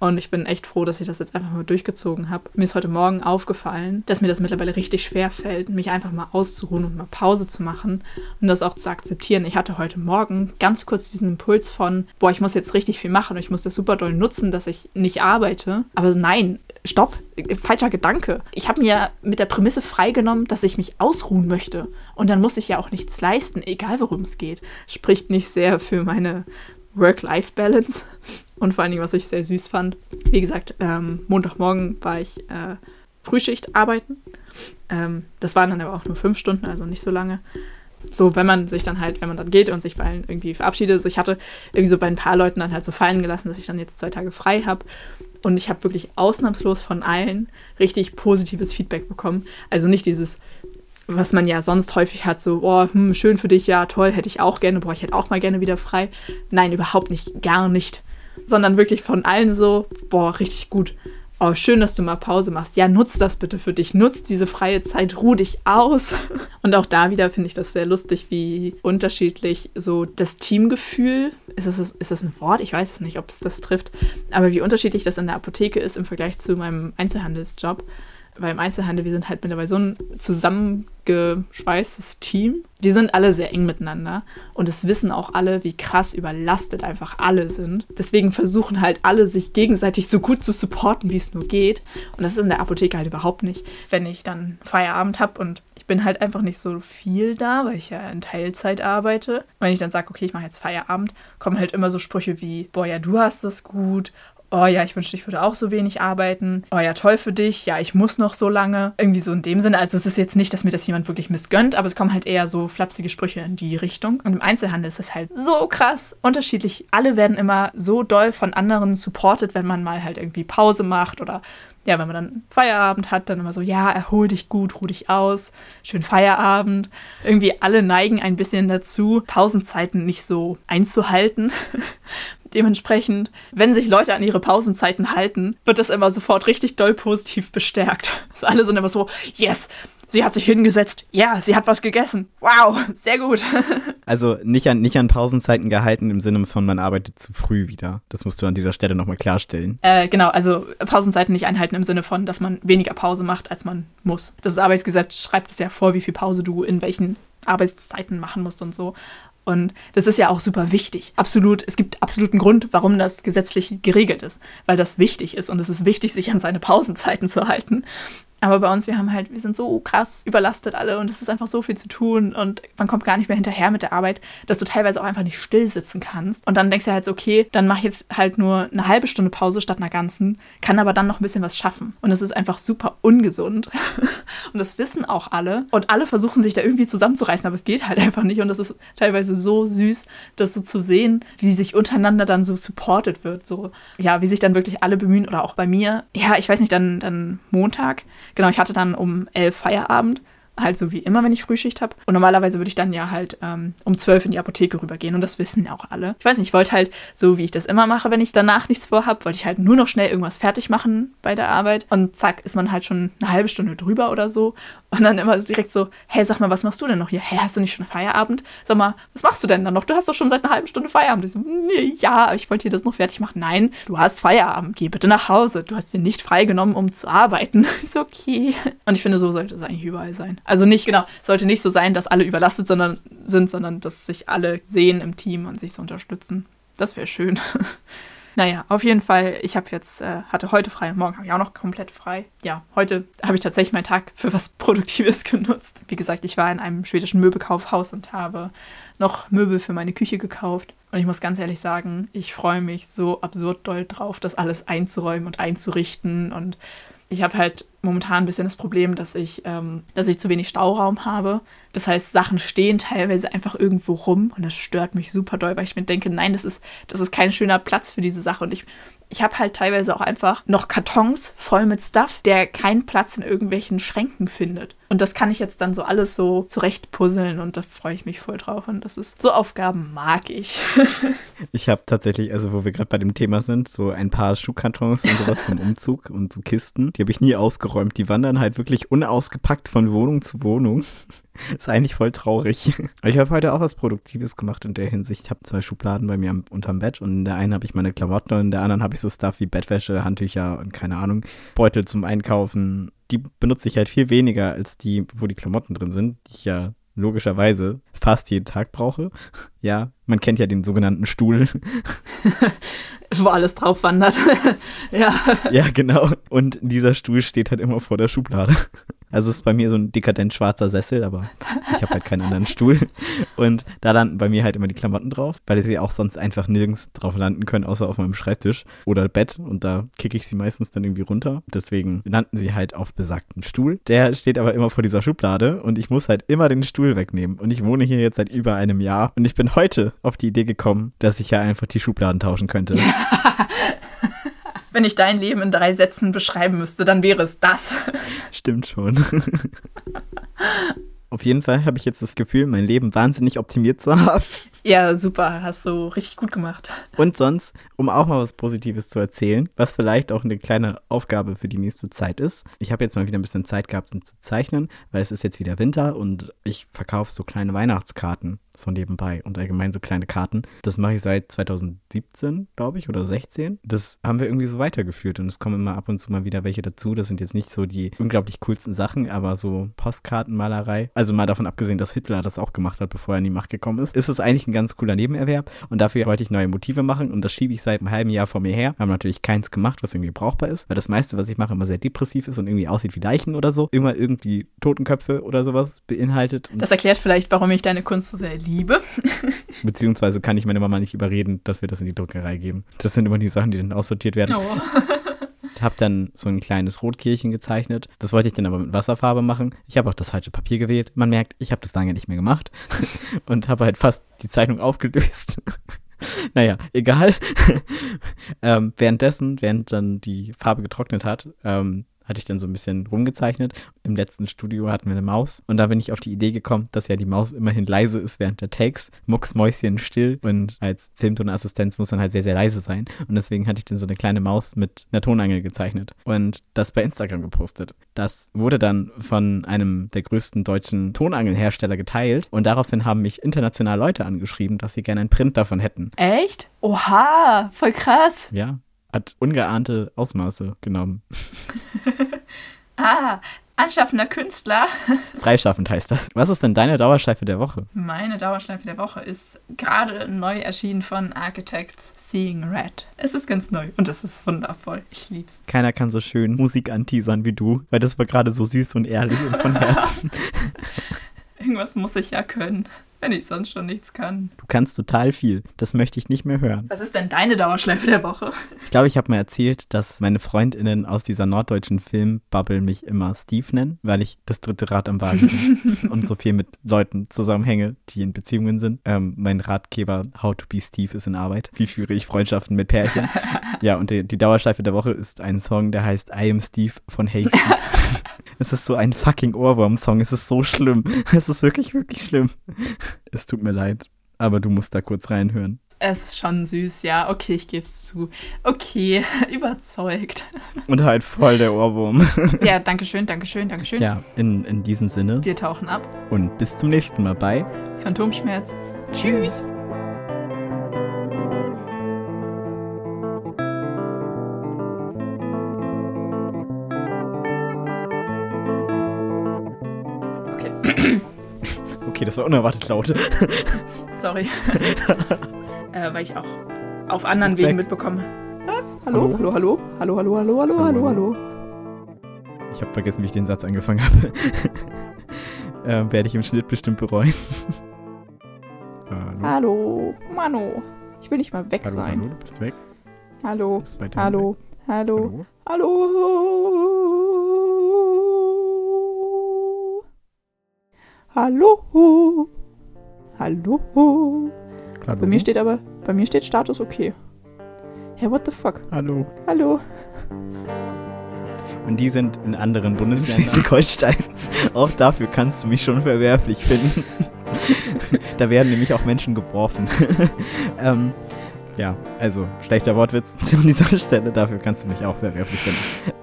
Und ich bin echt froh, dass ich das jetzt einfach mal durchgezogen habe. Mir ist heute Morgen aufgefallen, dass mir das mittlerweile richtig schwer fällt, mich einfach mal auszuruhen und mal Pause zu machen und das auch zu akzeptieren. Ich hatte heute Morgen ganz kurz diesen Impuls von, boah, ich muss jetzt richtig viel machen und ich muss das super doll nutzen, dass ich nicht arbeite. Aber nein, stopp, falscher Gedanke. Ich habe mir mit der Prämisse freigenommen, dass ich mich ausruhen möchte. Und dann muss ich ja auch nichts leisten, egal worum es geht. Spricht nicht sehr für meine Work-Life-Balance. Und vor allen Dingen, was ich sehr süß fand. Wie gesagt, ähm, Montagmorgen war ich äh, Frühschicht arbeiten. Ähm, das waren dann aber auch nur fünf Stunden, also nicht so lange. So, wenn man sich dann halt, wenn man dann geht und sich bei allen irgendwie verabschiedet. Also ich hatte irgendwie so bei ein paar Leuten dann halt so fallen gelassen, dass ich dann jetzt zwei Tage frei habe. Und ich habe wirklich ausnahmslos von allen richtig positives Feedback bekommen. Also nicht dieses, was man ja sonst häufig hat, so, oh, hm, schön für dich, ja, toll, hätte ich auch gerne, boah, ich hätte auch mal gerne wieder frei. Nein, überhaupt nicht, gar nicht. Sondern wirklich von allen so, boah, richtig gut. Oh, schön, dass du mal Pause machst. Ja, nutz das bitte für dich. Nutz diese freie Zeit, ruh dich aus. Und auch da wieder finde ich das sehr lustig, wie unterschiedlich so das Teamgefühl, ist das, ist das ein Wort? Ich weiß es nicht, ob es das trifft, aber wie unterschiedlich das in der Apotheke ist im Vergleich zu meinem Einzelhandelsjob weil im Einzelhandel, wir sind halt mittlerweile so ein zusammengeschweißtes Team. Die sind alle sehr eng miteinander und es wissen auch alle, wie krass überlastet einfach alle sind. Deswegen versuchen halt alle, sich gegenseitig so gut zu supporten, wie es nur geht. Und das ist in der Apotheke halt überhaupt nicht. Wenn ich dann Feierabend habe und ich bin halt einfach nicht so viel da, weil ich ja in Teilzeit arbeite. Wenn ich dann sage, okay, ich mache jetzt Feierabend, kommen halt immer so Sprüche wie, boah, ja, du hast das gut oh ja, ich wünschte, ich würde auch so wenig arbeiten. Oh ja, toll für dich. Ja, ich muss noch so lange. Irgendwie so in dem Sinne. Also es ist jetzt nicht, dass mir das jemand wirklich missgönnt, aber es kommen halt eher so flapsige Sprüche in die Richtung. Und im Einzelhandel ist es halt so krass unterschiedlich. Alle werden immer so doll von anderen supported, wenn man mal halt irgendwie Pause macht oder ja, wenn man dann Feierabend hat, dann immer so, ja, erhol dich gut, ruh dich aus, schön Feierabend. Irgendwie alle neigen ein bisschen dazu, Pausenzeiten nicht so einzuhalten. Dementsprechend, wenn sich Leute an ihre Pausenzeiten halten, wird das immer sofort richtig doll positiv bestärkt. Also alle sind immer so, yes, sie hat sich hingesetzt, ja, sie hat was gegessen. Wow, sehr gut. Also nicht an, nicht an Pausenzeiten gehalten im Sinne von, man arbeitet zu früh wieder. Das musst du an dieser Stelle nochmal klarstellen. Äh, genau, also Pausenzeiten nicht einhalten im Sinne von, dass man weniger Pause macht, als man muss. Das Arbeitsgesetz schreibt es ja vor, wie viel Pause du in welchen Arbeitszeiten machen musst und so. Und das ist ja auch super wichtig. Absolut, es gibt absoluten Grund, warum das gesetzlich geregelt ist, weil das wichtig ist und es ist wichtig, sich an seine Pausenzeiten zu halten. Aber bei uns, wir haben halt, wir sind so krass überlastet alle und es ist einfach so viel zu tun und man kommt gar nicht mehr hinterher mit der Arbeit, dass du teilweise auch einfach nicht still sitzen kannst. Und dann denkst du halt so, okay, dann mach ich jetzt halt nur eine halbe Stunde Pause statt einer ganzen, kann aber dann noch ein bisschen was schaffen. Und es ist einfach super ungesund. und das wissen auch alle. Und alle versuchen sich da irgendwie zusammenzureißen, aber es geht halt einfach nicht. Und das ist teilweise so süß, das so zu sehen, wie sich untereinander dann so supported wird. So, ja, wie sich dann wirklich alle bemühen oder auch bei mir. Ja, ich weiß nicht, dann, dann Montag Genau, ich hatte dann um elf Feierabend halt so wie immer, wenn ich Frühschicht habe. Und normalerweise würde ich dann ja halt ähm, um zwölf in die Apotheke rübergehen und das wissen auch alle. Ich weiß nicht, ich wollte halt, so wie ich das immer mache, wenn ich danach nichts vorhab, wollte ich halt nur noch schnell irgendwas fertig machen bei der Arbeit und zack, ist man halt schon eine halbe Stunde drüber oder so und dann immer direkt so, hey, sag mal, was machst du denn noch hier? Hä, hast du nicht schon Feierabend? Sag mal, was machst du denn dann noch? Du hast doch schon seit einer halben Stunde Feierabend. Ich so, nee, ja, ich wollte hier das noch fertig machen. Nein, du hast Feierabend, geh bitte nach Hause. Du hast dir nicht freigenommen, um zu arbeiten. Ist okay. Und ich finde, so sollte es eigentlich überall sein. Also nicht, genau, sollte nicht so sein, dass alle überlastet sondern, sind, sondern dass sich alle sehen im Team und sich so unterstützen. Das wäre schön. Naja, auf jeden Fall, ich habe jetzt, äh, hatte heute frei, morgen habe ich auch noch komplett frei. Ja, heute habe ich tatsächlich meinen Tag für was Produktives genutzt. Wie gesagt, ich war in einem schwedischen Möbelkaufhaus und habe noch Möbel für meine Küche gekauft. Und ich muss ganz ehrlich sagen, ich freue mich so absurd doll drauf, das alles einzuräumen und einzurichten und ich habe halt momentan ein bisschen das Problem, dass ich, ähm, dass ich zu wenig Stauraum habe. Das heißt, Sachen stehen teilweise einfach irgendwo rum und das stört mich super doll, weil ich mir denke, nein, das ist, das ist kein schöner Platz für diese Sache. Und ich ich habe halt teilweise auch einfach noch Kartons voll mit Stuff, der keinen Platz in irgendwelchen Schränken findet. Und das kann ich jetzt dann so alles so zurecht puzzeln und da freue ich mich voll drauf. Und das ist so Aufgaben mag ich. ich habe tatsächlich, also wo wir gerade bei dem Thema sind, so ein paar Schuhkartons und sowas vom Umzug und so Kisten. Die habe ich nie ausgeräumt. Die wandern halt wirklich unausgepackt von Wohnung zu Wohnung. ist eigentlich voll traurig. Ich habe heute auch was Produktives gemacht in der Hinsicht. Ich habe zwei Schubladen bei mir unterm Bett und in der einen habe ich meine Klamotten und in der anderen habe ich so Stuff wie Bettwäsche, Handtücher und keine Ahnung, Beutel zum Einkaufen. Die benutze ich halt viel weniger als die, wo die Klamotten drin sind, die ich ja logischerweise fast jeden Tag brauche. Ja, man kennt ja den sogenannten Stuhl. Wo alles drauf wandert. ja. Ja, genau. Und dieser Stuhl steht halt immer vor der Schublade. Also es ist bei mir so ein dekadent schwarzer Sessel, aber ich habe halt keinen anderen Stuhl. Und da landen bei mir halt immer die Klamotten drauf, weil sie auch sonst einfach nirgends drauf landen können, außer auf meinem Schreibtisch oder Bett. Und da kicke ich sie meistens dann irgendwie runter. Deswegen landen sie halt auf besagtem Stuhl. Der steht aber immer vor dieser Schublade und ich muss halt immer den Stuhl wegnehmen. Und ich wohne hier jetzt seit über einem Jahr und ich bin heute auf die Idee gekommen, dass ich ja einfach die Schubladen tauschen könnte. wenn ich dein Leben in drei Sätzen beschreiben müsste, dann wäre es das. Stimmt schon. Auf jeden Fall habe ich jetzt das Gefühl, mein Leben wahnsinnig optimiert zu haben. Ja, super, hast du richtig gut gemacht. Und sonst, um auch mal was Positives zu erzählen, was vielleicht auch eine kleine Aufgabe für die nächste Zeit ist. Ich habe jetzt mal wieder ein bisschen Zeit gehabt, um zu zeichnen, weil es ist jetzt wieder Winter und ich verkaufe so kleine Weihnachtskarten so nebenbei und allgemein so kleine Karten. Das mache ich seit 2017, glaube ich, oder 16. Das haben wir irgendwie so weitergeführt und es kommen immer ab und zu mal wieder welche dazu. Das sind jetzt nicht so die unglaublich coolsten Sachen, aber so Postkartenmalerei. Also mal davon abgesehen, dass Hitler das auch gemacht hat, bevor er in die Macht gekommen ist, ist es eigentlich ein ganz cooler Nebenerwerb und dafür wollte ich neue Motive machen und das schiebe ich seit einem halben Jahr vor mir her. Wir haben natürlich keins gemacht, was irgendwie brauchbar ist, weil das meiste, was ich mache, immer sehr depressiv ist und irgendwie aussieht wie Leichen oder so. Immer irgendwie Totenköpfe oder sowas beinhaltet. Das erklärt vielleicht, warum ich deine Kunst so sehr liebe. Beziehungsweise kann ich meine Mama nicht überreden, dass wir das in die Druckerei geben. Das sind immer die Sachen, die dann aussortiert werden. Oh. Ich habe dann so ein kleines Rotkehlchen gezeichnet. Das wollte ich dann aber mit Wasserfarbe machen. Ich habe auch das falsche Papier gewählt. Man merkt, ich habe das lange nicht mehr gemacht und habe halt fast die Zeichnung aufgelöst. naja, egal. ähm, währenddessen, während dann die Farbe getrocknet hat, ähm, hatte ich dann so ein bisschen rumgezeichnet. Im letzten Studio hatten wir eine Maus und da bin ich auf die Idee gekommen, dass ja die Maus immerhin leise ist während der Takes. Mucksmäuschen still und als Filmtonassistenz muss man halt sehr, sehr leise sein. Und deswegen hatte ich dann so eine kleine Maus mit einer Tonangel gezeichnet und das bei Instagram gepostet. Das wurde dann von einem der größten deutschen Tonangelhersteller geteilt und daraufhin haben mich international Leute angeschrieben, dass sie gerne einen Print davon hätten. Echt? Oha, voll krass. Ja, hat ungeahnte Ausmaße genommen. ah, anschaffender Künstler. Freischaffend heißt das. Was ist denn deine Dauerschleife der Woche? Meine Dauerschleife der Woche ist gerade neu erschienen von Architects Seeing Red. Es ist ganz neu und es ist wundervoll. Ich lieb's. Keiner kann so schön Musik anteasern wie du, weil das war gerade so süß und ehrlich und von Herzen. Irgendwas muss ich ja können wenn ich sonst schon nichts kann. Du kannst total viel. Das möchte ich nicht mehr hören. Was ist denn deine Dauerschleife der Woche? Ich glaube, ich habe mir erzählt, dass meine Freundinnen aus dieser norddeutschen Filmbubble mich immer Steve nennen, weil ich das dritte Rad am Wagen bin und so viel mit Leuten zusammenhänge, die in Beziehungen sind. Ähm, mein Ratgeber How to be Steve ist in Arbeit. Wie führe ich Freundschaften mit Pärchen? ja, und die, die Dauerschleife der Woche ist ein Song, der heißt I Am Steve von Hey Steve. Es ist so ein fucking Ohrwurm-Song. Es ist so schlimm. Es ist wirklich, wirklich schlimm. Es tut mir leid, aber du musst da kurz reinhören. Es ist schon süß, ja. Okay, ich gebe es zu. Okay, überzeugt. Und halt voll der Ohrwurm. Ja, danke schön, danke schön, danke schön. Ja, in, in diesem Sinne. Wir tauchen ab. Und bis zum nächsten Mal bei Phantomschmerz. Tschüss. Okay, das war unerwartet laut. Sorry. äh, weil ich auch auf anderen Wegen mitbekomme. Was? Hallo? Hallo, hallo? Hallo, hallo, hallo, hallo, hallo, hallo. Ich habe vergessen, wie ich den Satz angefangen habe. äh, Werde ich im Schnitt bestimmt bereuen. hallo. hallo. Mano. Ich will nicht mal weg hallo, sein. Hallo, du bist weg. Hallo. Bist hallo. hallo. Hallo. Hallo. Hallo. Hallo. Hallo. Bei mir steht aber, bei mir steht Status okay. Hey, what the fuck? Hallo. Hallo. Und die sind in anderen Bundesländern. Schleswig-Holstein. Auch dafür kannst du mich schon verwerflich finden. da werden nämlich auch Menschen geworfen. ähm, ja, also schlechter Wortwitz an dieser Stelle, dafür kannst du mich auch verwerflich finden.